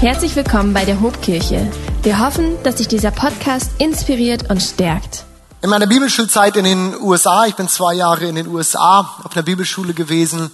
Herzlich willkommen bei der Hobkirche. Wir hoffen, dass dich dieser Podcast inspiriert und stärkt. In meiner Bibelschulzeit in den USA, ich bin zwei Jahre in den USA auf einer Bibelschule gewesen,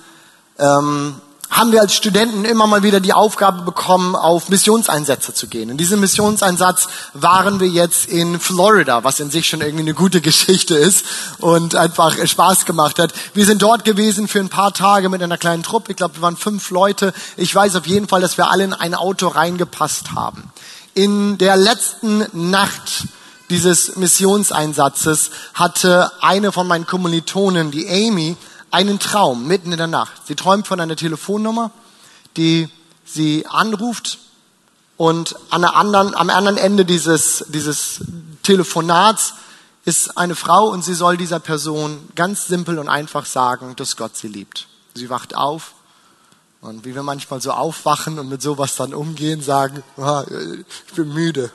ähm, haben wir als Studenten immer mal wieder die Aufgabe bekommen, auf Missionseinsätze zu gehen. In diesem Missionseinsatz waren wir jetzt in Florida, was in sich schon irgendwie eine gute Geschichte ist und einfach Spaß gemacht hat. Wir sind dort gewesen für ein paar Tage mit einer kleinen Truppe. Ich glaube, wir waren fünf Leute. Ich weiß auf jeden Fall, dass wir alle in ein Auto reingepasst haben. In der letzten Nacht dieses Missionseinsatzes hatte eine von meinen Kommilitonen, die Amy, einen Traum mitten in der Nacht. Sie träumt von einer Telefonnummer, die sie anruft und an der anderen, am anderen Ende dieses, dieses Telefonats ist eine Frau und sie soll dieser Person ganz simpel und einfach sagen, dass Gott sie liebt. Sie wacht auf und wie wir manchmal so aufwachen und mit sowas dann umgehen, sagen, ah, ich bin müde.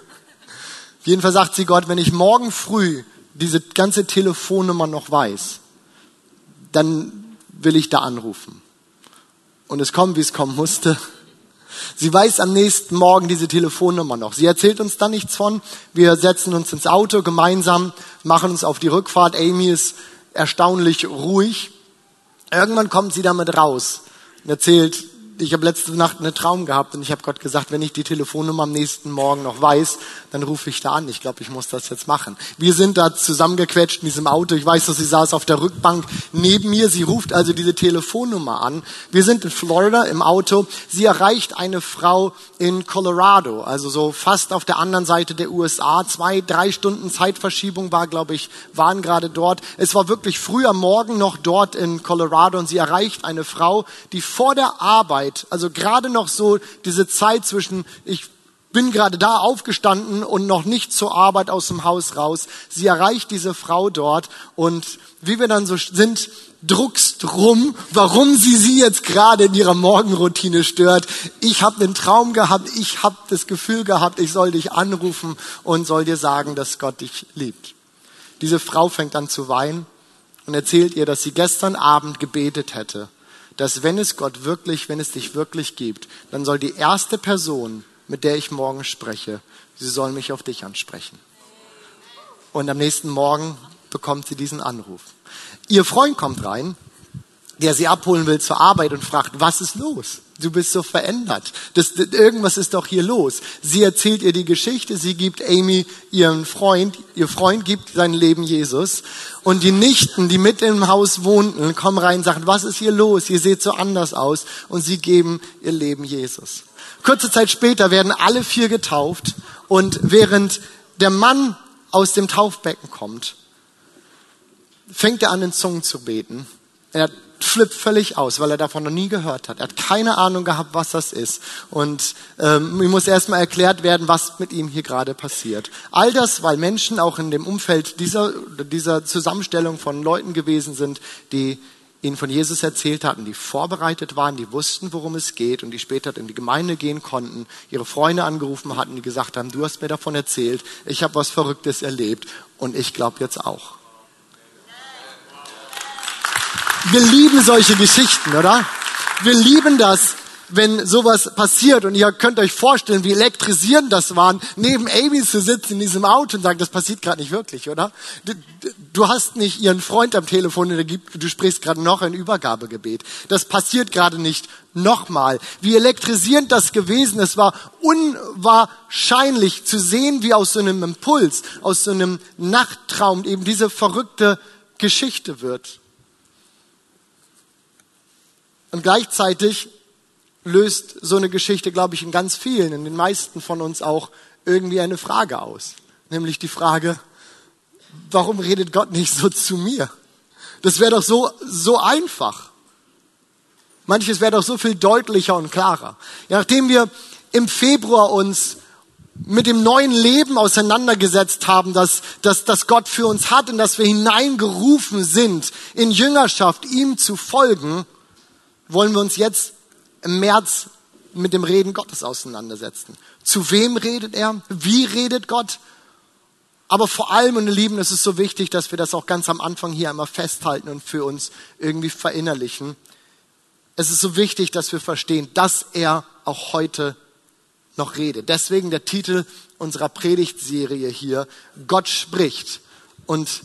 Auf jeden Fall sagt sie Gott, wenn ich morgen früh diese ganze Telefonnummer noch weiß, dann will ich da anrufen. Und es kommt, wie es kommen musste. Sie weiß am nächsten Morgen diese Telefonnummer noch. Sie erzählt uns da nichts von. Wir setzen uns ins Auto gemeinsam, machen uns auf die Rückfahrt. Amy ist erstaunlich ruhig. Irgendwann kommt sie damit raus und erzählt, ich habe letzte Nacht einen Traum gehabt und ich habe Gott gesagt, wenn ich die Telefonnummer am nächsten Morgen noch weiß, dann rufe ich da an. Ich glaube, ich muss das jetzt machen. Wir sind da zusammengequetscht in diesem Auto. Ich weiß, dass sie saß auf der Rückbank neben mir. Sie ruft also diese Telefonnummer an. Wir sind in Florida im Auto. Sie erreicht eine Frau in Colorado, also so fast auf der anderen Seite der USA. Zwei, drei Stunden Zeitverschiebung war, glaube ich, waren gerade dort. Es war wirklich früh am Morgen noch dort in Colorado und sie erreicht eine Frau, die vor der Arbeit Zeit, also gerade noch so diese Zeit zwischen, ich bin gerade da aufgestanden und noch nicht zur Arbeit aus dem Haus raus. Sie erreicht diese Frau dort und wie wir dann so sind, druckst rum, warum sie sie jetzt gerade in ihrer Morgenroutine stört. Ich habe einen Traum gehabt, ich habe das Gefühl gehabt, ich soll dich anrufen und soll dir sagen, dass Gott dich liebt. Diese Frau fängt an zu weinen und erzählt ihr, dass sie gestern Abend gebetet hätte dass wenn es Gott wirklich, wenn es dich wirklich gibt, dann soll die erste Person, mit der ich morgen spreche, sie soll mich auf dich ansprechen. Und am nächsten Morgen bekommt sie diesen Anruf. Ihr Freund kommt rein, der sie abholen will zur Arbeit und fragt, was ist los? Du bist so verändert. Das, das, irgendwas ist doch hier los. Sie erzählt ihr die Geschichte. Sie gibt Amy ihren Freund. Ihr Freund gibt sein Leben Jesus. Und die Nichten, die mit im Haus wohnten, kommen rein und sagen, was ist hier los? Ihr seht so anders aus. Und sie geben ihr Leben Jesus. Kurze Zeit später werden alle vier getauft. Und während der Mann aus dem Taufbecken kommt, fängt er an, in Zungen zu beten. Er flippt völlig aus, weil er davon noch nie gehört hat. Er hat keine Ahnung gehabt, was das ist. Und ähm, ihm muss erstmal erklärt werden, was mit ihm hier gerade passiert. All das, weil Menschen auch in dem Umfeld dieser, dieser Zusammenstellung von Leuten gewesen sind, die ihnen von Jesus erzählt hatten, die vorbereitet waren, die wussten, worum es geht und die später in die Gemeinde gehen konnten, ihre Freunde angerufen hatten, die gesagt haben, du hast mir davon erzählt, ich habe was Verrücktes erlebt und ich glaube jetzt auch. Wir lieben solche Geschichten, oder? Wir lieben das, wenn sowas passiert und ihr könnt euch vorstellen, wie elektrisierend das war, neben Amy zu sitzen in diesem Auto und sagen, das passiert gerade nicht wirklich, oder? Du, du, hast nicht ihren Freund am Telefon und du sprichst gerade noch ein Übergabegebet. Das passiert gerade nicht nochmal. Wie elektrisierend das gewesen. Es war unwahrscheinlich zu sehen, wie aus so einem Impuls, aus so einem Nachttraum eben diese verrückte Geschichte wird. Und gleichzeitig löst so eine Geschichte, glaube ich, in ganz vielen, in den meisten von uns auch irgendwie eine Frage aus. Nämlich die Frage, warum redet Gott nicht so zu mir? Das wäre doch so, so einfach. Manches wäre doch so viel deutlicher und klarer. Ja, nachdem wir im Februar uns mit dem neuen Leben auseinandergesetzt haben, dass, dass, dass Gott für uns hat und dass wir hineingerufen sind, in Jüngerschaft ihm zu folgen, wollen wir uns jetzt im März mit dem Reden Gottes auseinandersetzen. Zu wem redet er? Wie redet Gott? Aber vor allem, ihr Lieben, es ist so wichtig, dass wir das auch ganz am Anfang hier einmal festhalten und für uns irgendwie verinnerlichen. Es ist so wichtig, dass wir verstehen, dass er auch heute noch rede. Deswegen der Titel unserer Predigtserie hier, Gott spricht. Und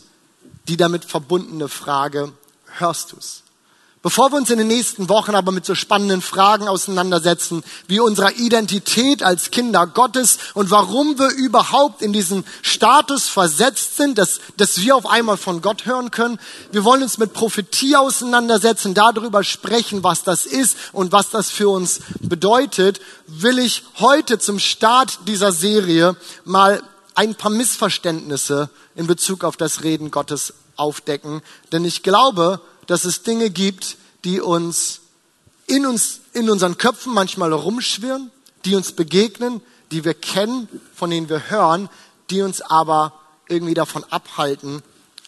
die damit verbundene Frage, hörst du's? Bevor wir uns in den nächsten Wochen aber mit so spannenden Fragen auseinandersetzen, wie unserer Identität als Kinder Gottes und warum wir überhaupt in diesen Status versetzt sind, dass, dass wir auf einmal von Gott hören können, wir wollen uns mit Prophetie auseinandersetzen, darüber sprechen, was das ist und was das für uns bedeutet, will ich heute zum Start dieser Serie mal ein paar Missverständnisse in Bezug auf das Reden Gottes aufdecken. Denn ich glaube, dass es Dinge gibt, die uns in uns, in unseren Köpfen manchmal rumschwirren, die uns begegnen, die wir kennen, von denen wir hören, die uns aber irgendwie davon abhalten,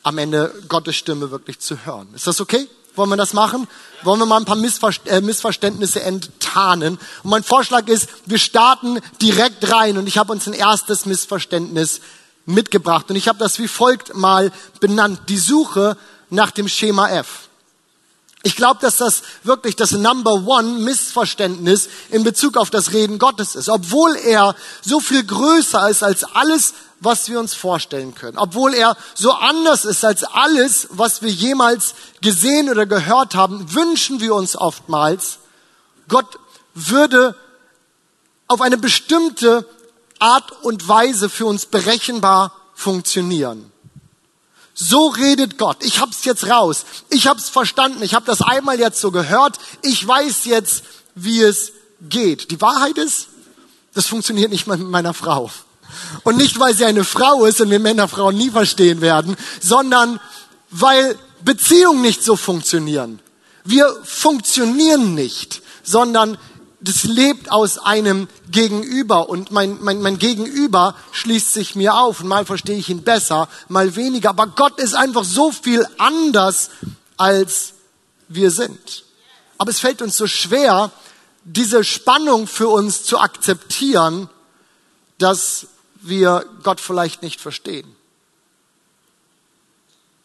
am Ende Gottes Stimme wirklich zu hören. Ist das okay? Wollen wir das machen? Wollen wir mal ein paar äh, Missverständnisse enttarnen? Und mein Vorschlag ist, wir starten direkt rein und ich habe uns ein erstes Missverständnis mitgebracht und ich habe das wie folgt mal benannt. Die Suche nach dem Schema F. Ich glaube, dass das wirklich das Number One Missverständnis in Bezug auf das Reden Gottes ist. Obwohl er so viel größer ist als alles, was wir uns vorstellen können. Obwohl er so anders ist als alles, was wir jemals gesehen oder gehört haben, wünschen wir uns oftmals, Gott würde auf eine bestimmte Art und Weise für uns berechenbar funktionieren. So redet Gott. Ich hab's jetzt raus. Ich hab's verstanden. Ich habe das einmal jetzt so gehört. Ich weiß jetzt, wie es geht. Die Wahrheit ist, das funktioniert nicht mit meiner Frau. Und nicht, weil sie eine Frau ist und wir Männer Frauen nie verstehen werden, sondern weil Beziehungen nicht so funktionieren. Wir funktionieren nicht, sondern das lebt aus einem Gegenüber und mein, mein, mein Gegenüber schließt sich mir auf und mal verstehe ich ihn besser, mal weniger. Aber Gott ist einfach so viel anders, als wir sind. Aber es fällt uns so schwer, diese Spannung für uns zu akzeptieren, dass wir Gott vielleicht nicht verstehen.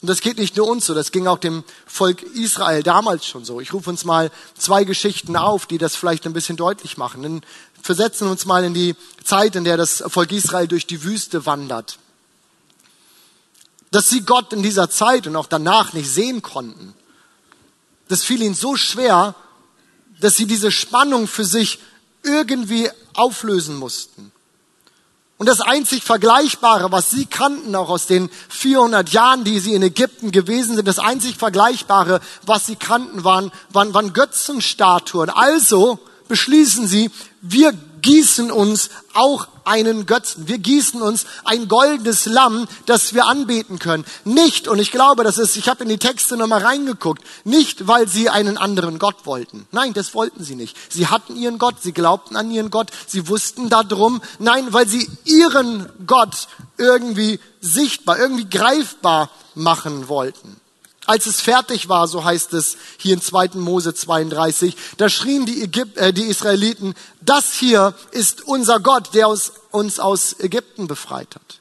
Und das geht nicht nur uns so, das ging auch dem Volk Israel damals schon so. Ich rufe uns mal zwei Geschichten auf, die das vielleicht ein bisschen deutlich machen. Dann versetzen uns mal in die Zeit, in der das Volk Israel durch die Wüste wandert. Dass sie Gott in dieser Zeit und auch danach nicht sehen konnten. Das fiel ihnen so schwer, dass sie diese Spannung für sich irgendwie auflösen mussten. Und das einzig Vergleichbare, was sie kannten, auch aus den 400 Jahren, die sie in Ägypten gewesen sind, das einzig Vergleichbare, was sie kannten, waren, waren, waren Götzenstatuen. Also beschließen sie, wir gießen uns auch einen Götzen. Wir gießen uns ein goldenes Lamm, das wir anbeten können. Nicht, und ich glaube, das ist, ich habe in die Texte nochmal reingeguckt, nicht, weil sie einen anderen Gott wollten. Nein, das wollten sie nicht. Sie hatten ihren Gott, sie glaubten an ihren Gott, sie wussten darum. Nein, weil sie ihren Gott irgendwie sichtbar, irgendwie greifbar machen wollten. Als es fertig war, so heißt es hier in 2. Mose 32, da schrien die, Ägyp äh, die Israeliten, das hier ist unser Gott, der aus, uns aus Ägypten befreit hat.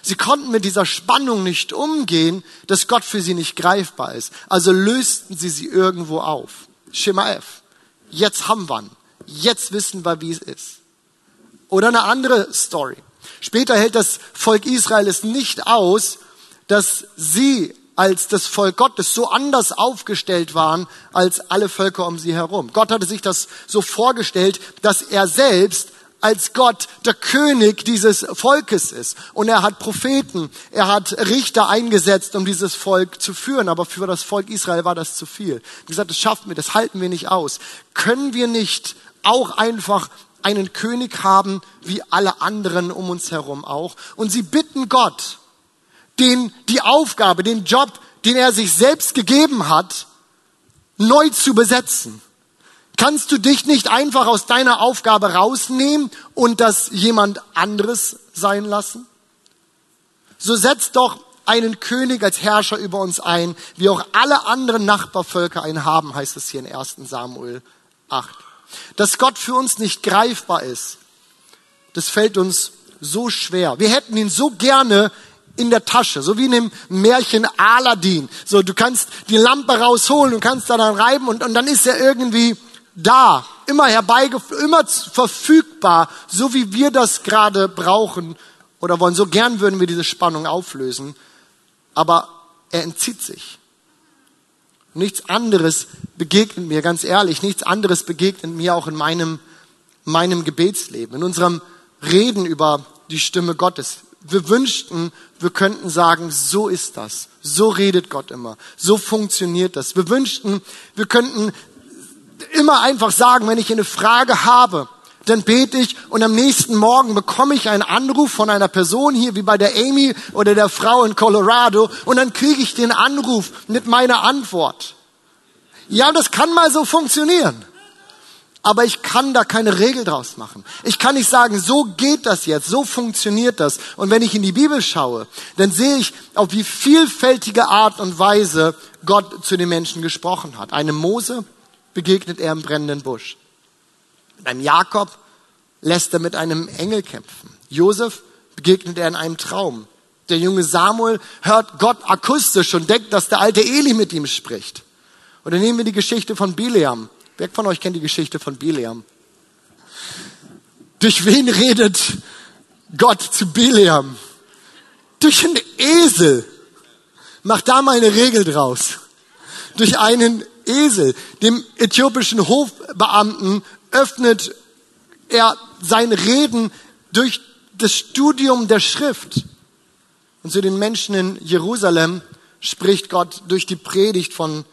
Sie konnten mit dieser Spannung nicht umgehen, dass Gott für sie nicht greifbar ist. Also lösten sie sie irgendwo auf. Schema F. Jetzt haben wir ihn. Jetzt wissen wir, wie es ist. Oder eine andere Story. Später hält das Volk Israel es nicht aus, dass sie als das Volk Gottes so anders aufgestellt waren als alle Völker um sie herum. Gott hatte sich das so vorgestellt, dass er selbst als Gott der König dieses Volkes ist. Und er hat Propheten, er hat Richter eingesetzt, um dieses Volk zu führen. Aber für das Volk Israel war das zu viel. Wie gesagt, das schaffen wir, das halten wir nicht aus. Können wir nicht auch einfach einen König haben, wie alle anderen um uns herum auch? Und sie bitten Gott, den, die Aufgabe, den Job, den er sich selbst gegeben hat, neu zu besetzen. Kannst du dich nicht einfach aus deiner Aufgabe rausnehmen und das jemand anderes sein lassen? So setzt doch einen König als Herrscher über uns ein, wie auch alle anderen Nachbarvölker einen haben, heißt es hier in 1 Samuel 8. Dass Gott für uns nicht greifbar ist, das fällt uns so schwer. Wir hätten ihn so gerne in der Tasche, so wie in dem Märchen Aladdin. So, du kannst die Lampe rausholen und kannst da dann reiben und, und dann ist er irgendwie da, immer herbeigeführt, immer verfügbar, so wie wir das gerade brauchen oder wollen. So gern würden wir diese Spannung auflösen, aber er entzieht sich. Nichts anderes begegnet mir, ganz ehrlich, nichts anderes begegnet mir auch in meinem, meinem Gebetsleben, in unserem Reden über die Stimme Gottes. Wir wünschten, wir könnten sagen, so ist das. So redet Gott immer. So funktioniert das. Wir wünschten, wir könnten immer einfach sagen, wenn ich eine Frage habe, dann bete ich und am nächsten Morgen bekomme ich einen Anruf von einer Person hier, wie bei der Amy oder der Frau in Colorado, und dann kriege ich den Anruf mit meiner Antwort. Ja, das kann mal so funktionieren. Aber ich kann da keine Regel draus machen. Ich kann nicht sagen, so geht das jetzt, so funktioniert das. Und wenn ich in die Bibel schaue, dann sehe ich, auf wie vielfältige Art und Weise Gott zu den Menschen gesprochen hat. Einem Mose begegnet er im brennenden Busch. Beim Jakob lässt er mit einem Engel kämpfen. Josef begegnet er in einem Traum. Der junge Samuel hört Gott akustisch und denkt, dass der alte Eli mit ihm spricht. Oder nehmen wir die Geschichte von Bileam. Wer von euch kennt die Geschichte von Bileam? Durch wen redet Gott zu Bileam? Durch einen Esel. Macht da mal eine Regel draus. Durch einen Esel. Dem äthiopischen Hofbeamten öffnet er sein Reden durch das Studium der Schrift. Und zu den Menschen in Jerusalem spricht Gott durch die Predigt von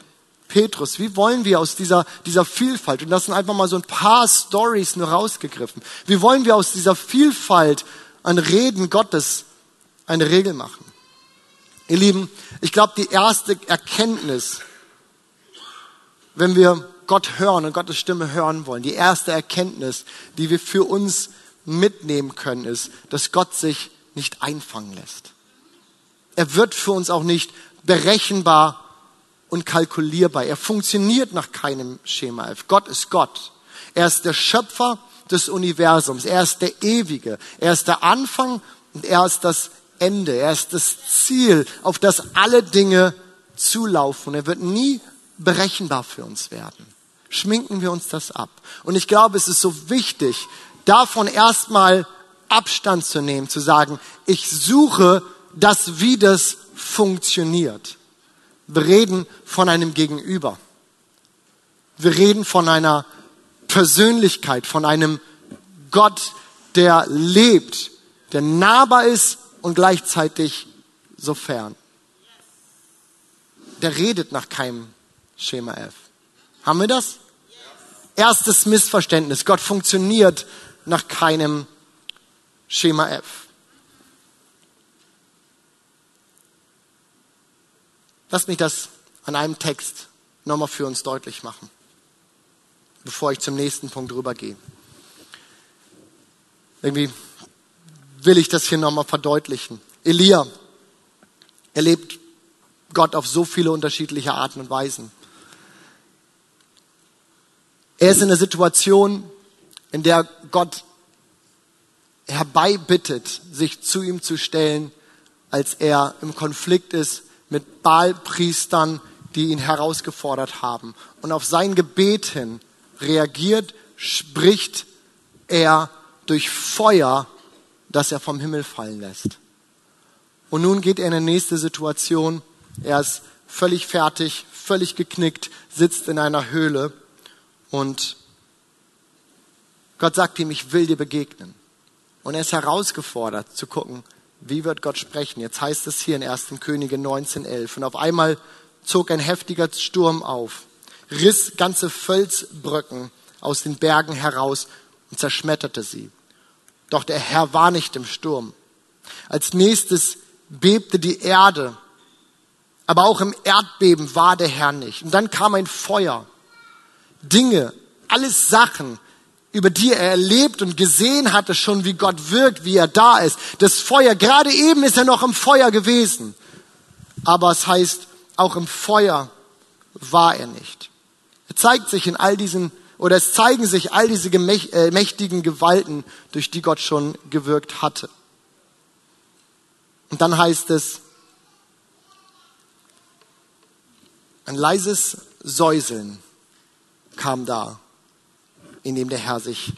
Petrus. Wie wollen wir aus dieser, dieser Vielfalt, und das sind einfach mal so ein paar Stories nur rausgegriffen, wie wollen wir aus dieser Vielfalt an Reden Gottes eine Regel machen? Ihr Lieben, ich glaube, die erste Erkenntnis, wenn wir Gott hören und Gottes Stimme hören wollen, die erste Erkenntnis, die wir für uns mitnehmen können, ist, dass Gott sich nicht einfangen lässt. Er wird für uns auch nicht berechenbar und kalkulierbar. Er funktioniert nach keinem Schema F. Gott ist Gott. Er ist der Schöpfer des Universums. Er ist der Ewige. Er ist der Anfang und er ist das Ende. Er ist das Ziel, auf das alle Dinge zulaufen. Er wird nie berechenbar für uns werden. Schminken wir uns das ab. Und ich glaube, es ist so wichtig, davon erstmal Abstand zu nehmen, zu sagen, ich suche das, wie das funktioniert. Wir reden von einem Gegenüber. Wir reden von einer Persönlichkeit, von einem Gott, der lebt, der nahbar ist und gleichzeitig so fern. Der redet nach keinem Schema F. Haben wir das? Erstes Missverständnis. Gott funktioniert nach keinem Schema F. Lass mich das an einem Text nochmal für uns deutlich machen, bevor ich zum nächsten Punkt rübergehe. Irgendwie will ich das hier nochmal verdeutlichen. Elia erlebt Gott auf so viele unterschiedliche Arten und Weisen. Er ist in einer Situation, in der Gott herbeibittet, sich zu ihm zu stellen, als er im Konflikt ist mit Baalpriestern, die ihn herausgefordert haben. Und auf sein Gebet hin reagiert, spricht er durch Feuer, das er vom Himmel fallen lässt. Und nun geht er in eine nächste Situation. Er ist völlig fertig, völlig geknickt, sitzt in einer Höhle und Gott sagt ihm, ich will dir begegnen. Und er ist herausgefordert zu gucken, wie wird Gott sprechen? Jetzt heißt es hier in 1. Könige 19.11. Und auf einmal zog ein heftiger Sturm auf, riss ganze Felsbrücken aus den Bergen heraus und zerschmetterte sie. Doch der Herr war nicht im Sturm. Als nächstes bebte die Erde, aber auch im Erdbeben war der Herr nicht. Und dann kam ein Feuer. Dinge, alles Sachen, über die er erlebt und gesehen hatte schon, wie Gott wirkt, wie er da ist. Das Feuer, gerade eben ist er noch im Feuer gewesen. Aber es heißt, auch im Feuer war er nicht. Er zeigt sich in all diesen, oder es zeigen sich all diese äh, mächtigen Gewalten, durch die Gott schon gewirkt hatte. Und dann heißt es, ein leises Säuseln kam da in dem der Herr sich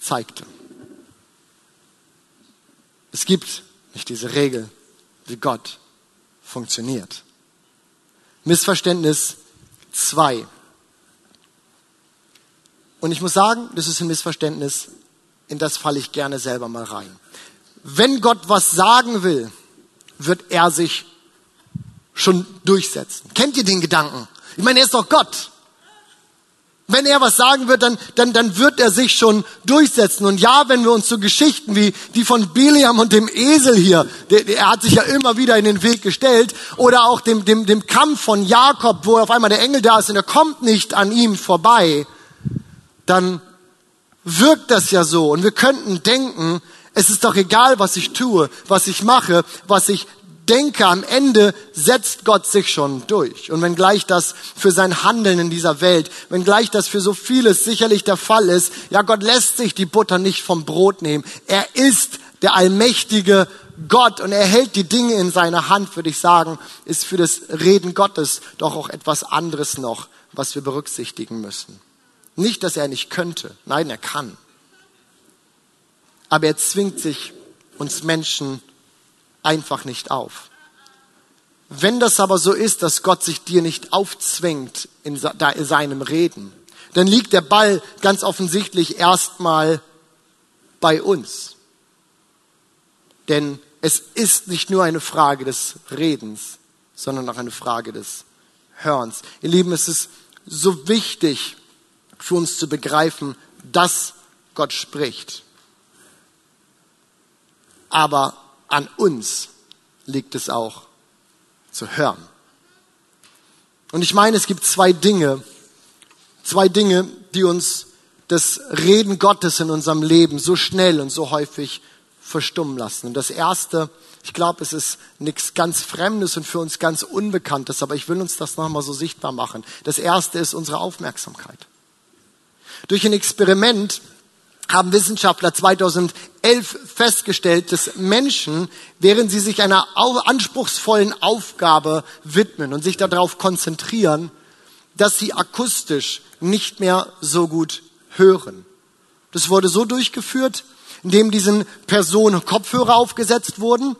zeigte. Es gibt nicht diese Regel, wie Gott funktioniert. Missverständnis zwei. Und ich muss sagen, das ist ein Missverständnis, in das falle ich gerne selber mal rein. Wenn Gott was sagen will, wird er sich schon durchsetzen. Kennt ihr den Gedanken? Ich meine, er ist doch Gott. Wenn er was sagen wird, dann, dann, dann wird er sich schon durchsetzen. Und ja, wenn wir uns so Geschichten wie die von Biliam und dem Esel hier, der, der, er hat sich ja immer wieder in den Weg gestellt, oder auch dem, dem, dem Kampf von Jakob, wo auf einmal der Engel da ist und er kommt nicht an ihm vorbei, dann wirkt das ja so. Und wir könnten denken, es ist doch egal, was ich tue, was ich mache, was ich denke, am Ende setzt Gott sich schon durch. Und wenn gleich das für sein Handeln in dieser Welt, wenn gleich das für so vieles sicherlich der Fall ist, ja, Gott lässt sich die Butter nicht vom Brot nehmen. Er ist der allmächtige Gott und er hält die Dinge in seiner Hand, würde ich sagen, ist für das Reden Gottes doch auch etwas anderes noch, was wir berücksichtigen müssen. Nicht, dass er nicht könnte. Nein, er kann. Aber er zwingt sich uns Menschen einfach nicht auf. Wenn das aber so ist, dass Gott sich dir nicht aufzwängt in seinem Reden, dann liegt der Ball ganz offensichtlich erstmal bei uns. Denn es ist nicht nur eine Frage des Redens, sondern auch eine Frage des Hörens. Ihr Lieben, es ist so wichtig für uns zu begreifen, dass Gott spricht. Aber an uns liegt es auch zu hören. Und ich meine, es gibt zwei Dinge, zwei Dinge, die uns das Reden Gottes in unserem Leben so schnell und so häufig verstummen lassen. Und das erste, ich glaube, es ist nichts ganz Fremdes und für uns ganz Unbekanntes, aber ich will uns das nochmal so sichtbar machen. Das erste ist unsere Aufmerksamkeit. Durch ein Experiment haben Wissenschaftler 2011 festgestellt, dass Menschen, während sie sich einer anspruchsvollen Aufgabe widmen und sich darauf konzentrieren, dass sie akustisch nicht mehr so gut hören. Das wurde so durchgeführt, indem diesen Personen Kopfhörer aufgesetzt wurden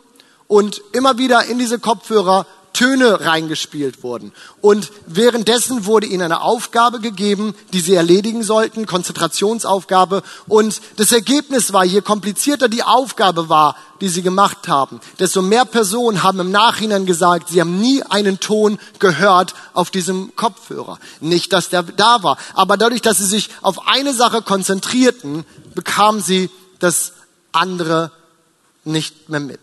und immer wieder in diese Kopfhörer Töne reingespielt wurden. Und währenddessen wurde ihnen eine Aufgabe gegeben, die sie erledigen sollten, Konzentrationsaufgabe. Und das Ergebnis war, je komplizierter die Aufgabe war, die sie gemacht haben, desto mehr Personen haben im Nachhinein gesagt, sie haben nie einen Ton gehört auf diesem Kopfhörer. Nicht, dass der da war, aber dadurch, dass sie sich auf eine Sache konzentrierten, bekamen sie das andere nicht mehr mit.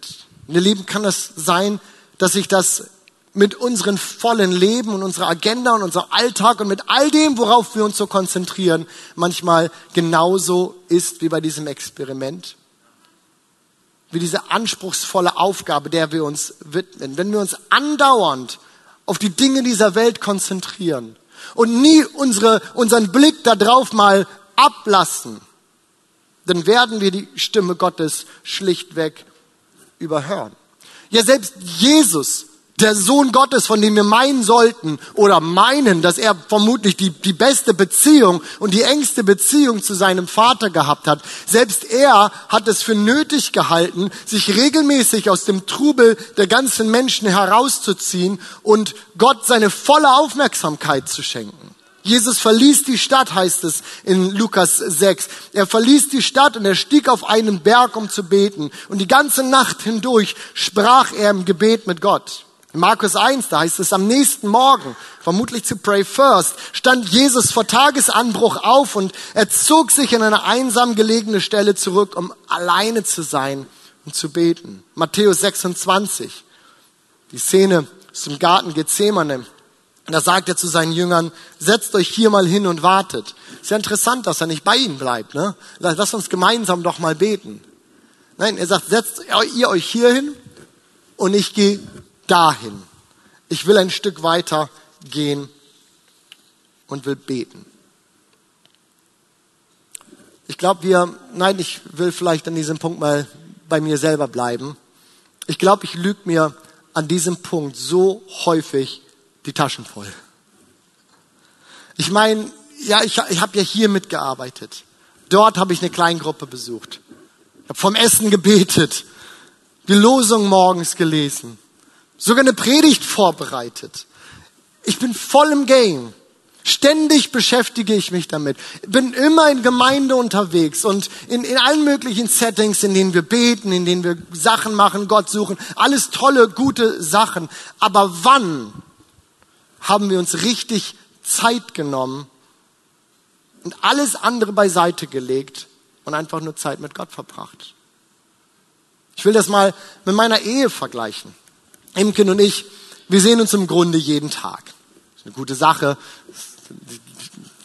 Ihr Lieben, kann das sein, dass sich das mit unserem vollen Leben und unserer Agenda und unserem Alltag und mit all dem, worauf wir uns so konzentrieren, manchmal genauso ist wie bei diesem Experiment. Wie diese anspruchsvolle Aufgabe, der wir uns widmen. Wenn wir uns andauernd auf die Dinge dieser Welt konzentrieren und nie unsere, unseren Blick darauf mal ablassen, dann werden wir die Stimme Gottes schlichtweg überhören. Ja, selbst Jesus der Sohn Gottes, von dem wir meinen sollten oder meinen, dass er vermutlich die, die beste Beziehung und die engste Beziehung zu seinem Vater gehabt hat. Selbst er hat es für nötig gehalten, sich regelmäßig aus dem Trubel der ganzen Menschen herauszuziehen und Gott seine volle Aufmerksamkeit zu schenken. Jesus verließ die Stadt, heißt es in Lukas 6. Er verließ die Stadt und er stieg auf einen Berg, um zu beten. Und die ganze Nacht hindurch sprach er im Gebet mit Gott. In Markus 1, da heißt es, am nächsten Morgen, vermutlich zu Pray First, stand Jesus vor Tagesanbruch auf und er zog sich in eine einsam gelegene Stelle zurück, um alleine zu sein und zu beten. Matthäus 26, die Szene aus dem Garten Gethsemane. Da sagt er zu seinen Jüngern, setzt euch hier mal hin und wartet. Ist ja interessant, dass er nicht bei ihnen bleibt. Ne? Lasst uns gemeinsam doch mal beten. Nein, er sagt, setzt ihr euch hier hin und ich gehe dahin. Ich will ein Stück weiter gehen und will beten. Ich glaube, wir, nein, ich will vielleicht an diesem Punkt mal bei mir selber bleiben. Ich glaube, ich lüge mir an diesem Punkt so häufig die Taschen voll. Ich meine, ja, ich, ich habe ja hier mitgearbeitet. Dort habe ich eine Kleingruppe besucht. Ich habe vom Essen gebetet, die Losung morgens gelesen, sogar eine Predigt vorbereitet. Ich bin voll im Game. Ständig beschäftige ich mich damit. Bin immer in Gemeinde unterwegs und in, in allen möglichen Settings, in denen wir beten, in denen wir Sachen machen, Gott suchen. Alles tolle, gute Sachen. Aber wann haben wir uns richtig Zeit genommen und alles andere beiseite gelegt und einfach nur Zeit mit Gott verbracht? Ich will das mal mit meiner Ehe vergleichen. Imken und ich, wir sehen uns im Grunde jeden Tag. Ist eine gute Sache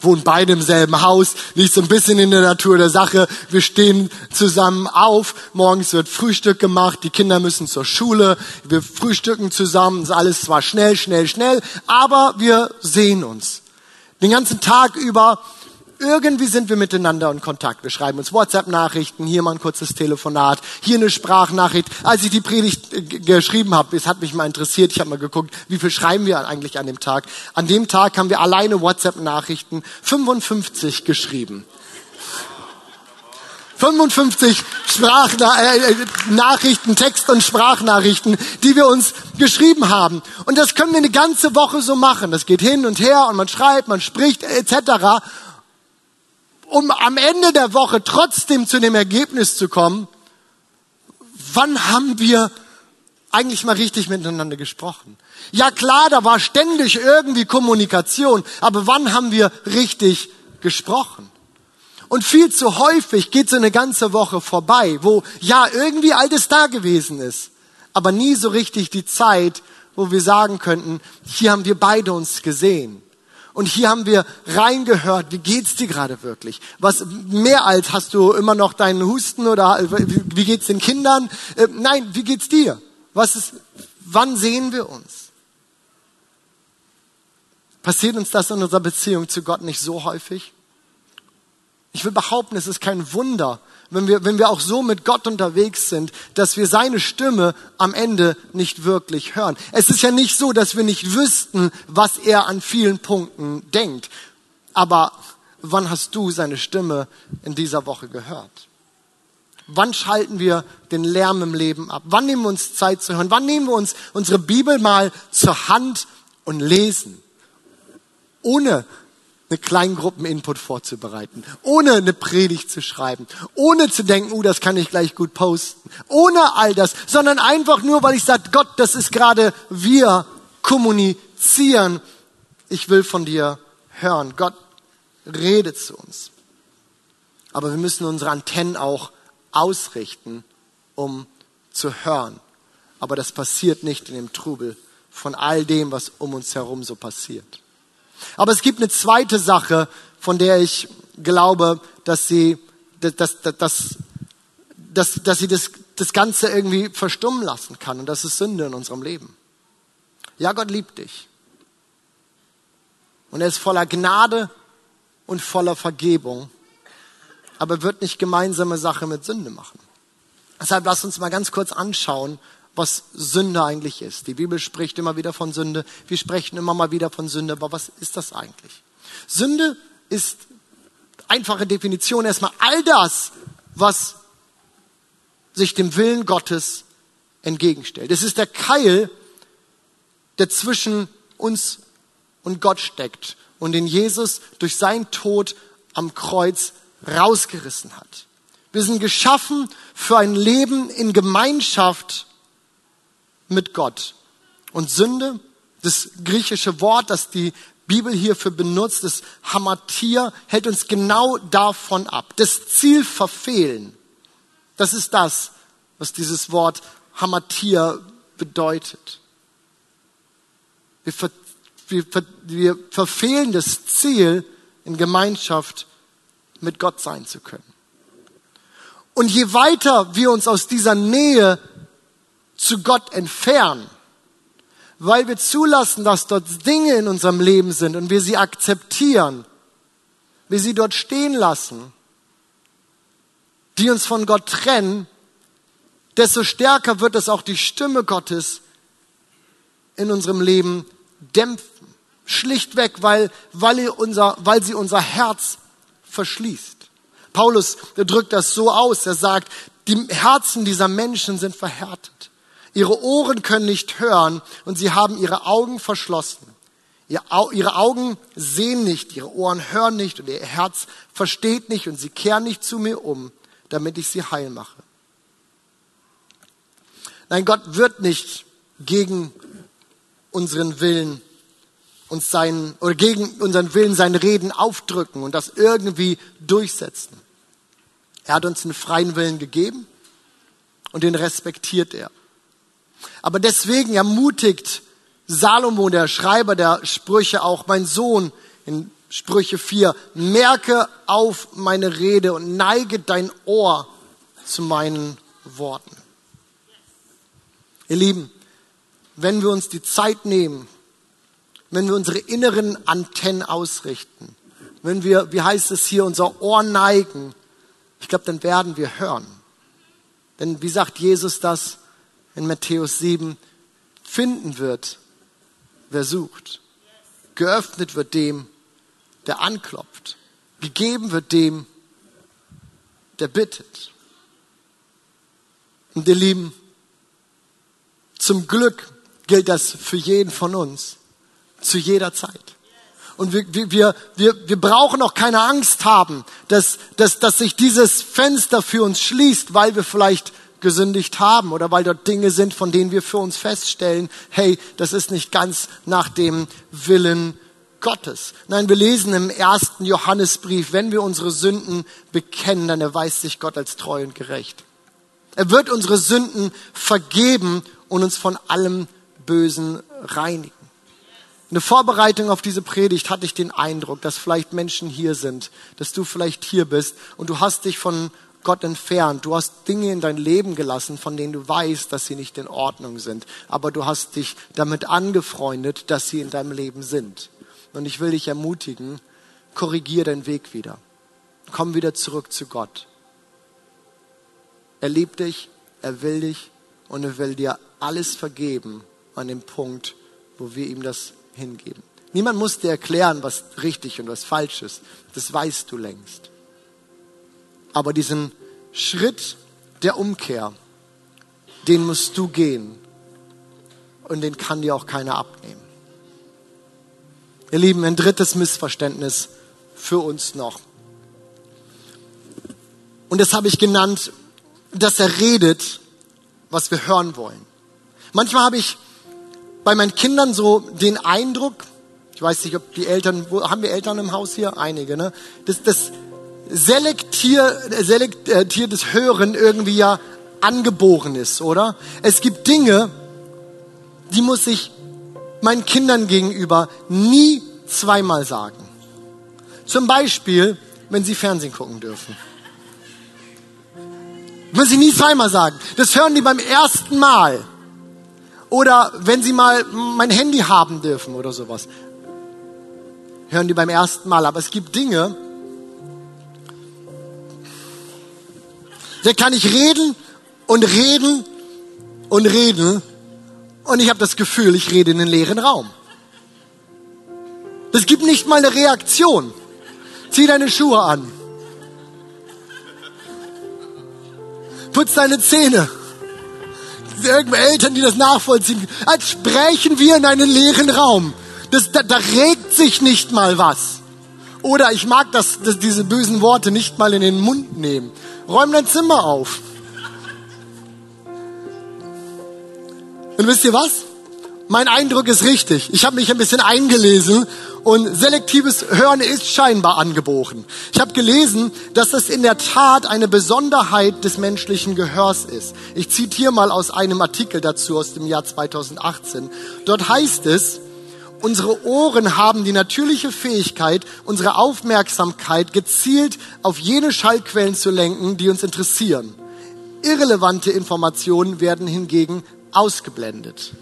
wohnen beide im selben Haus, liegt so ein bisschen in der Natur der Sache. Wir stehen zusammen auf, morgens wird Frühstück gemacht, die Kinder müssen zur Schule, wir frühstücken zusammen, ist alles zwar schnell, schnell, schnell, aber wir sehen uns. Den ganzen Tag über irgendwie sind wir miteinander in Kontakt. Wir schreiben uns WhatsApp-Nachrichten, hier mal ein kurzes Telefonat, hier eine Sprachnachricht. Als ich die Predigt äh, geschrieben habe, es hat mich mal interessiert, ich habe mal geguckt, wie viel schreiben wir eigentlich an dem Tag. An dem Tag haben wir alleine WhatsApp-Nachrichten 55 geschrieben. 55 Sprachnachrichten, äh, Text- und Sprachnachrichten, die wir uns geschrieben haben. Und das können wir eine ganze Woche so machen. Das geht hin und her und man schreibt, man spricht etc um am Ende der Woche trotzdem zu dem Ergebnis zu kommen, wann haben wir eigentlich mal richtig miteinander gesprochen? Ja klar, da war ständig irgendwie Kommunikation, aber wann haben wir richtig gesprochen? Und viel zu häufig geht so eine ganze Woche vorbei, wo ja irgendwie alles da gewesen ist, aber nie so richtig die Zeit, wo wir sagen könnten, hier haben wir beide uns gesehen. Und hier haben wir reingehört, wie geht's dir gerade wirklich? Was mehr als hast du immer noch deinen Husten oder wie geht's den Kindern? Äh, nein, wie geht's dir? Was ist, wann sehen wir uns? Passiert uns das in unserer Beziehung zu Gott nicht so häufig? Ich will behaupten, es ist kein Wunder, wenn wir, wenn wir auch so mit Gott unterwegs sind, dass wir seine Stimme am Ende nicht wirklich hören. Es ist ja nicht so, dass wir nicht wüssten, was er an vielen Punkten denkt. Aber wann hast du seine Stimme in dieser Woche gehört? Wann schalten wir den Lärm im Leben ab? Wann nehmen wir uns Zeit zu hören? Wann nehmen wir uns unsere Bibel mal zur Hand und lesen? Ohne eine Kleingruppen-Input vorzubereiten, ohne eine Predigt zu schreiben, ohne zu denken, oh, das kann ich gleich gut posten, ohne all das, sondern einfach nur, weil ich sage, Gott, das ist gerade wir kommunizieren. Ich will von dir hören. Gott redet zu uns. Aber wir müssen unsere Antennen auch ausrichten, um zu hören. Aber das passiert nicht in dem Trubel von all dem, was um uns herum so passiert. Aber es gibt eine zweite Sache, von der ich glaube, dass sie, dass, dass, dass, dass, sie das, das Ganze irgendwie verstummen lassen kann. Und das ist Sünde in unserem Leben. Ja, Gott liebt dich. Und er ist voller Gnade und voller Vergebung. Aber wird nicht gemeinsame Sache mit Sünde machen. Deshalb lass uns mal ganz kurz anschauen, was Sünde eigentlich ist. Die Bibel spricht immer wieder von Sünde. Wir sprechen immer mal wieder von Sünde. Aber was ist das eigentlich? Sünde ist einfache Definition erstmal all das, was sich dem Willen Gottes entgegenstellt. Es ist der Keil, der zwischen uns und Gott steckt und den Jesus durch seinen Tod am Kreuz rausgerissen hat. Wir sind geschaffen für ein Leben in Gemeinschaft mit Gott. Und Sünde, das griechische Wort, das die Bibel hierfür benutzt, das Hamatir, hält uns genau davon ab. Das Ziel verfehlen. Das ist das, was dieses Wort Hamatir bedeutet. Wir, ver, wir, wir verfehlen das Ziel, in Gemeinschaft mit Gott sein zu können. Und je weiter wir uns aus dieser Nähe zu Gott entfernen, weil wir zulassen, dass dort Dinge in unserem Leben sind und wir sie akzeptieren, wir sie dort stehen lassen, die uns von Gott trennen, desto stärker wird es auch die Stimme Gottes in unserem Leben dämpfen. Schlichtweg, weil, weil, unser, weil sie unser Herz verschließt. Paulus drückt das so aus. Er sagt, die Herzen dieser Menschen sind verhärtet. Ihre Ohren können nicht hören und sie haben ihre Augen verschlossen. Ihre Augen sehen nicht, ihre Ohren hören nicht und ihr Herz versteht nicht und sie kehren nicht zu mir um, damit ich sie heil mache. Nein, Gott wird nicht gegen unseren Willen uns seinen, oder gegen unseren Willen seine Reden aufdrücken und das irgendwie durchsetzen. Er hat uns einen freien Willen gegeben und den respektiert er. Aber deswegen ermutigt Salomo, der Schreiber der Sprüche, auch mein Sohn in Sprüche 4, merke auf meine Rede und neige dein Ohr zu meinen Worten. Ihr Lieben, wenn wir uns die Zeit nehmen, wenn wir unsere inneren Antennen ausrichten, wenn wir, wie heißt es hier, unser Ohr neigen, ich glaube, dann werden wir hören. Denn wie sagt Jesus das in Matthäus 7, finden wird, wer sucht. Geöffnet wird dem, der anklopft. Gegeben wird dem, der bittet. Und ihr Lieben, zum Glück gilt das für jeden von uns, zu jeder Zeit. Und wir, wir, wir, wir brauchen auch keine Angst haben, dass, dass, dass sich dieses Fenster für uns schließt, weil wir vielleicht gesündigt haben oder weil dort Dinge sind, von denen wir für uns feststellen, hey, das ist nicht ganz nach dem Willen Gottes. Nein, wir lesen im ersten Johannesbrief, wenn wir unsere Sünden bekennen, dann erweist sich Gott als treu und gerecht. Er wird unsere Sünden vergeben und uns von allem Bösen reinigen. Eine Vorbereitung auf diese Predigt hatte ich den Eindruck, dass vielleicht Menschen hier sind, dass du vielleicht hier bist und du hast dich von Gott entfernt. Du hast Dinge in dein Leben gelassen, von denen du weißt, dass sie nicht in Ordnung sind. Aber du hast dich damit angefreundet, dass sie in deinem Leben sind. Und ich will dich ermutigen, korrigier deinen Weg wieder. Komm wieder zurück zu Gott. Er liebt dich, er will dich und er will dir alles vergeben an dem Punkt, wo wir ihm das hingeben. Niemand muss dir erklären, was richtig und was falsch ist. Das weißt du längst. Aber diesen Schritt der Umkehr, den musst du gehen. Und den kann dir auch keiner abnehmen. Ihr Lieben, ein drittes Missverständnis für uns noch. Und das habe ich genannt, dass er redet, was wir hören wollen. Manchmal habe ich bei meinen Kindern so den Eindruck, ich weiß nicht, ob die Eltern, haben wir Eltern im Haus hier? Einige, ne? Das, das, selektier, selektiertes Hören irgendwie ja angeboren ist, oder? Es gibt Dinge, die muss ich meinen Kindern gegenüber nie zweimal sagen. Zum Beispiel, wenn sie Fernsehen gucken dürfen. Muss ich nie zweimal sagen. Das hören die beim ersten Mal. Oder wenn sie mal mein Handy haben dürfen oder sowas. Hören die beim ersten Mal. Aber es gibt Dinge, Da kann ich reden und reden und reden und ich habe das Gefühl, ich rede in den leeren Raum. Es gibt nicht mal eine Reaktion. Zieh deine Schuhe an. Putz deine Zähne. Irgendwelche Eltern, die das nachvollziehen. Als sprechen wir in einen leeren Raum. Das, da, da regt sich nicht mal was. Oder ich mag das, das, diese bösen Worte nicht mal in den Mund nehmen. Räum dein Zimmer auf. Und wisst ihr was? Mein Eindruck ist richtig. Ich habe mich ein bisschen eingelesen und selektives Hören ist scheinbar angeboren. Ich habe gelesen, dass das in der Tat eine Besonderheit des menschlichen Gehörs ist. Ich zitiere mal aus einem Artikel dazu aus dem Jahr 2018. Dort heißt es, Unsere Ohren haben die natürliche Fähigkeit, unsere Aufmerksamkeit gezielt auf jene Schallquellen zu lenken, die uns interessieren. Irrelevante Informationen werden hingegen ausgeblendet.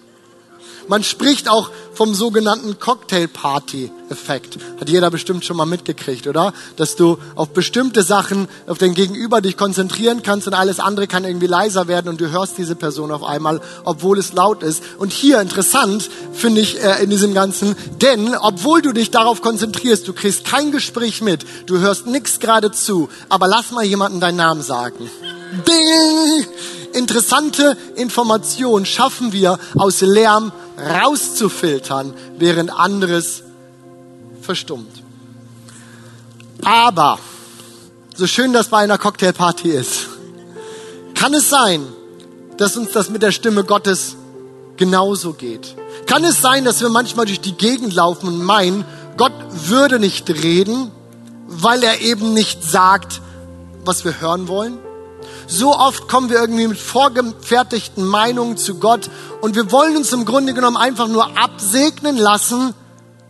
Man spricht auch vom sogenannten Cocktail-Party-Effekt. Hat jeder bestimmt schon mal mitgekriegt, oder? Dass du auf bestimmte Sachen, auf den Gegenüber dich konzentrieren kannst und alles andere kann irgendwie leiser werden und du hörst diese Person auf einmal, obwohl es laut ist. Und hier interessant finde ich äh, in diesem Ganzen, denn obwohl du dich darauf konzentrierst, du kriegst kein Gespräch mit, du hörst nichts gerade zu, aber lass mal jemanden deinen Namen sagen. Ding! Interessante Informationen schaffen wir aus Lärm rauszufiltern, während anderes verstummt. Aber, so schön das bei einer Cocktailparty ist, kann es sein, dass uns das mit der Stimme Gottes genauso geht. Kann es sein, dass wir manchmal durch die Gegend laufen und meinen, Gott würde nicht reden, weil er eben nicht sagt, was wir hören wollen? So oft kommen wir irgendwie mit vorgefertigten Meinungen zu Gott und wir wollen uns im Grunde genommen einfach nur absegnen lassen,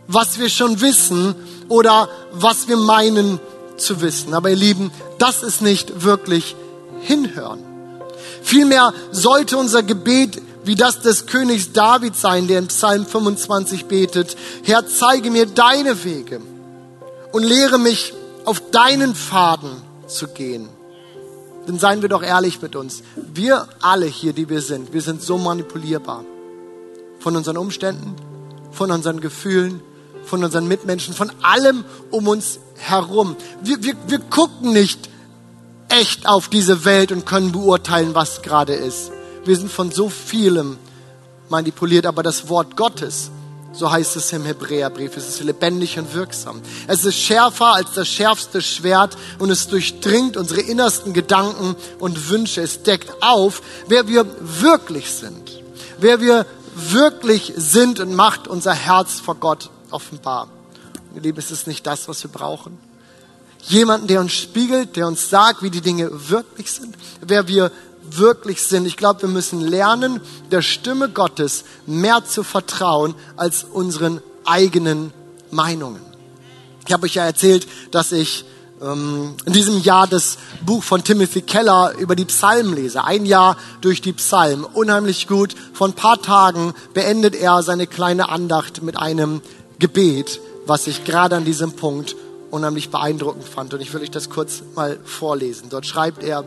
was wir schon wissen oder was wir meinen zu wissen. Aber ihr Lieben, das ist nicht wirklich hinhören. Vielmehr sollte unser Gebet wie das des Königs David sein, der in Psalm 25 betet, Herr, zeige mir deine Wege und lehre mich auf deinen Pfaden zu gehen. Denn seien wir doch ehrlich mit uns. Wir alle hier, die wir sind, wir sind so manipulierbar. Von unseren Umständen, von unseren Gefühlen, von unseren Mitmenschen, von allem um uns herum. Wir, wir, wir gucken nicht echt auf diese Welt und können beurteilen, was gerade ist. Wir sind von so vielem manipuliert, aber das Wort Gottes so heißt es im Hebräerbrief. Es ist lebendig und wirksam. Es ist schärfer als das schärfste Schwert und es durchdringt unsere innersten Gedanken und Wünsche. Es deckt auf, wer wir wirklich sind. Wer wir wirklich sind und macht unser Herz vor Gott offenbar. Ihr Lieben, ist es nicht das, was wir brauchen? Jemanden, der uns spiegelt, der uns sagt, wie die Dinge wirklich sind. Wer wir wirklich sind. Ich glaube, wir müssen lernen, der Stimme Gottes mehr zu vertrauen als unseren eigenen Meinungen. Ich habe euch ja erzählt, dass ich ähm, in diesem Jahr das Buch von Timothy Keller über die Psalmen lese. Ein Jahr durch die Psalmen. Unheimlich gut. Vor ein paar Tagen beendet er seine kleine Andacht mit einem Gebet, was ich gerade an diesem Punkt unheimlich beeindruckend fand. Und ich will euch das kurz mal vorlesen. Dort schreibt er,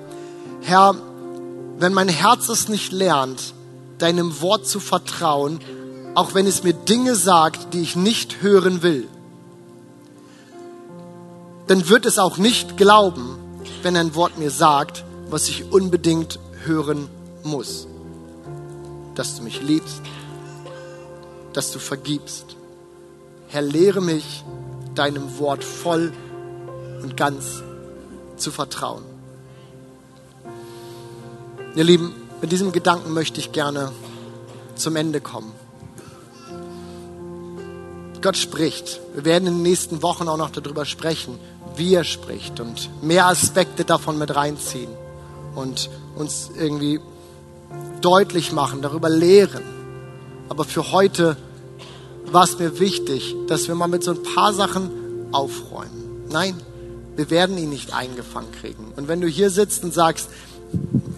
Herr, wenn mein Herz es nicht lernt, deinem Wort zu vertrauen, auch wenn es mir Dinge sagt, die ich nicht hören will, dann wird es auch nicht glauben, wenn ein Wort mir sagt, was ich unbedingt hören muss. Dass du mich liebst, dass du vergibst. Herr, lehre mich, deinem Wort voll und ganz zu vertrauen. Ihr Lieben, mit diesem Gedanken möchte ich gerne zum Ende kommen. Gott spricht. Wir werden in den nächsten Wochen auch noch darüber sprechen, wie er spricht und mehr Aspekte davon mit reinziehen und uns irgendwie deutlich machen, darüber lehren. Aber für heute war es mir wichtig, dass wir mal mit so ein paar Sachen aufräumen. Nein, wir werden ihn nicht eingefangen kriegen. Und wenn du hier sitzt und sagst,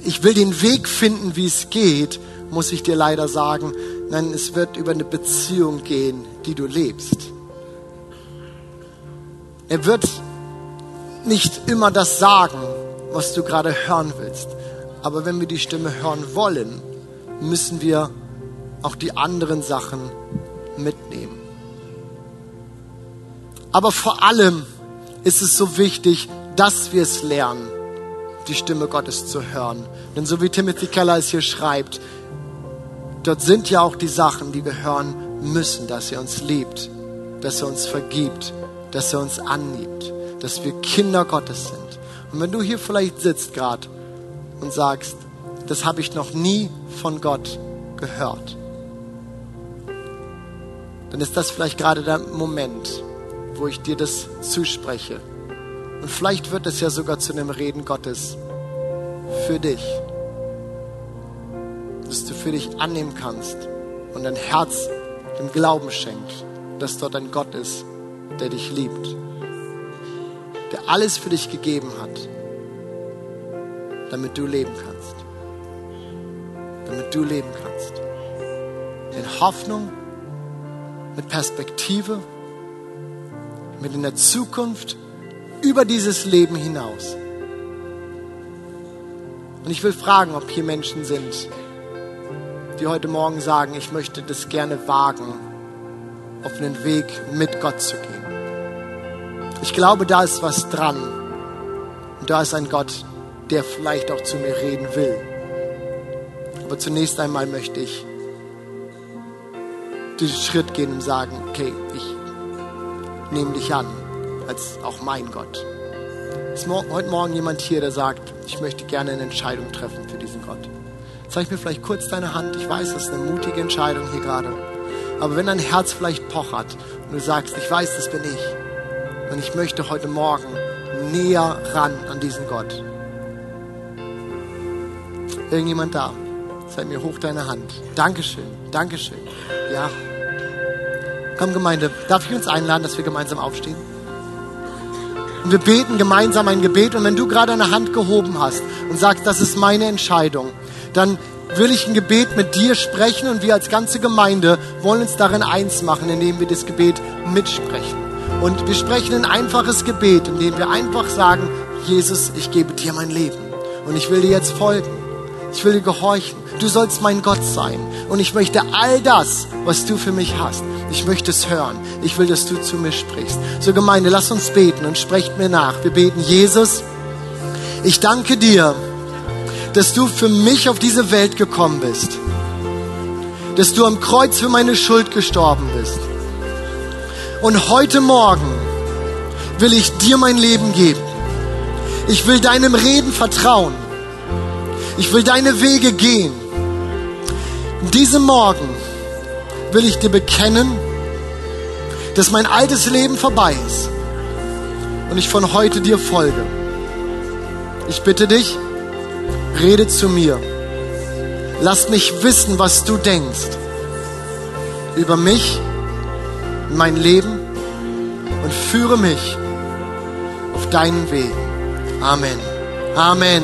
ich will den Weg finden, wie es geht, muss ich dir leider sagen, nein, es wird über eine Beziehung gehen, die du lebst. Er wird nicht immer das sagen, was du gerade hören willst. Aber wenn wir die Stimme hören wollen, müssen wir auch die anderen Sachen mitnehmen. Aber vor allem ist es so wichtig, dass wir es lernen die Stimme Gottes zu hören. Denn so wie Timothy Keller es hier schreibt, dort sind ja auch die Sachen, die wir hören müssen, dass er uns liebt, dass er uns vergibt, dass er uns annimmt, dass wir Kinder Gottes sind. Und wenn du hier vielleicht sitzt gerade und sagst, das habe ich noch nie von Gott gehört, dann ist das vielleicht gerade der Moment, wo ich dir das zuspreche und vielleicht wird es ja sogar zu einem Reden Gottes für dich. Dass du für dich annehmen kannst und dein Herz dem Glauben schenkt, dass dort ein Gott ist, der dich liebt, der alles für dich gegeben hat, damit du leben kannst. Damit du leben kannst. in Hoffnung, mit Perspektive, mit in der Zukunft über dieses Leben hinaus. Und ich will fragen, ob hier Menschen sind, die heute Morgen sagen, ich möchte das gerne wagen, auf einen Weg mit Gott zu gehen. Ich glaube, da ist was dran. Und da ist ein Gott, der vielleicht auch zu mir reden will. Aber zunächst einmal möchte ich diesen Schritt gehen und sagen, okay, ich nehme dich an als auch mein Gott. Ist heute Morgen jemand hier, der sagt, ich möchte gerne eine Entscheidung treffen für diesen Gott? Zeig mir vielleicht kurz deine Hand. Ich weiß, das ist eine mutige Entscheidung hier gerade. Aber wenn dein Herz vielleicht pochert und du sagst, ich weiß, das bin ich. Und ich möchte heute Morgen näher ran an diesen Gott. Irgendjemand da? Zeig mir hoch deine Hand. Dankeschön, Dankeschön. Ja. Komm, Gemeinde, darf ich uns einladen, dass wir gemeinsam aufstehen? Und wir beten gemeinsam ein Gebet. Und wenn du gerade eine Hand gehoben hast und sagst, das ist meine Entscheidung, dann will ich ein Gebet mit dir sprechen und wir als ganze Gemeinde wollen uns darin eins machen, indem wir das Gebet mitsprechen. Und wir sprechen ein einfaches Gebet, indem wir einfach sagen, Jesus, ich gebe dir mein Leben und ich will dir jetzt folgen. Ich will dir gehorchen. Du sollst mein Gott sein. Und ich möchte all das, was du für mich hast, ich möchte es hören. Ich will, dass du zu mir sprichst. So Gemeinde, lass uns beten und sprecht mir nach. Wir beten, Jesus, ich danke dir, dass du für mich auf diese Welt gekommen bist. Dass du am Kreuz für meine Schuld gestorben bist. Und heute Morgen will ich dir mein Leben geben. Ich will deinem Reden vertrauen. Ich will deine Wege gehen. Diesem Morgen will ich dir bekennen, dass mein altes Leben vorbei ist und ich von heute dir folge. Ich bitte dich, Rede zu mir. Lass mich wissen, was du denkst über mich, mein Leben und führe mich auf deinen Weg. Amen. Amen.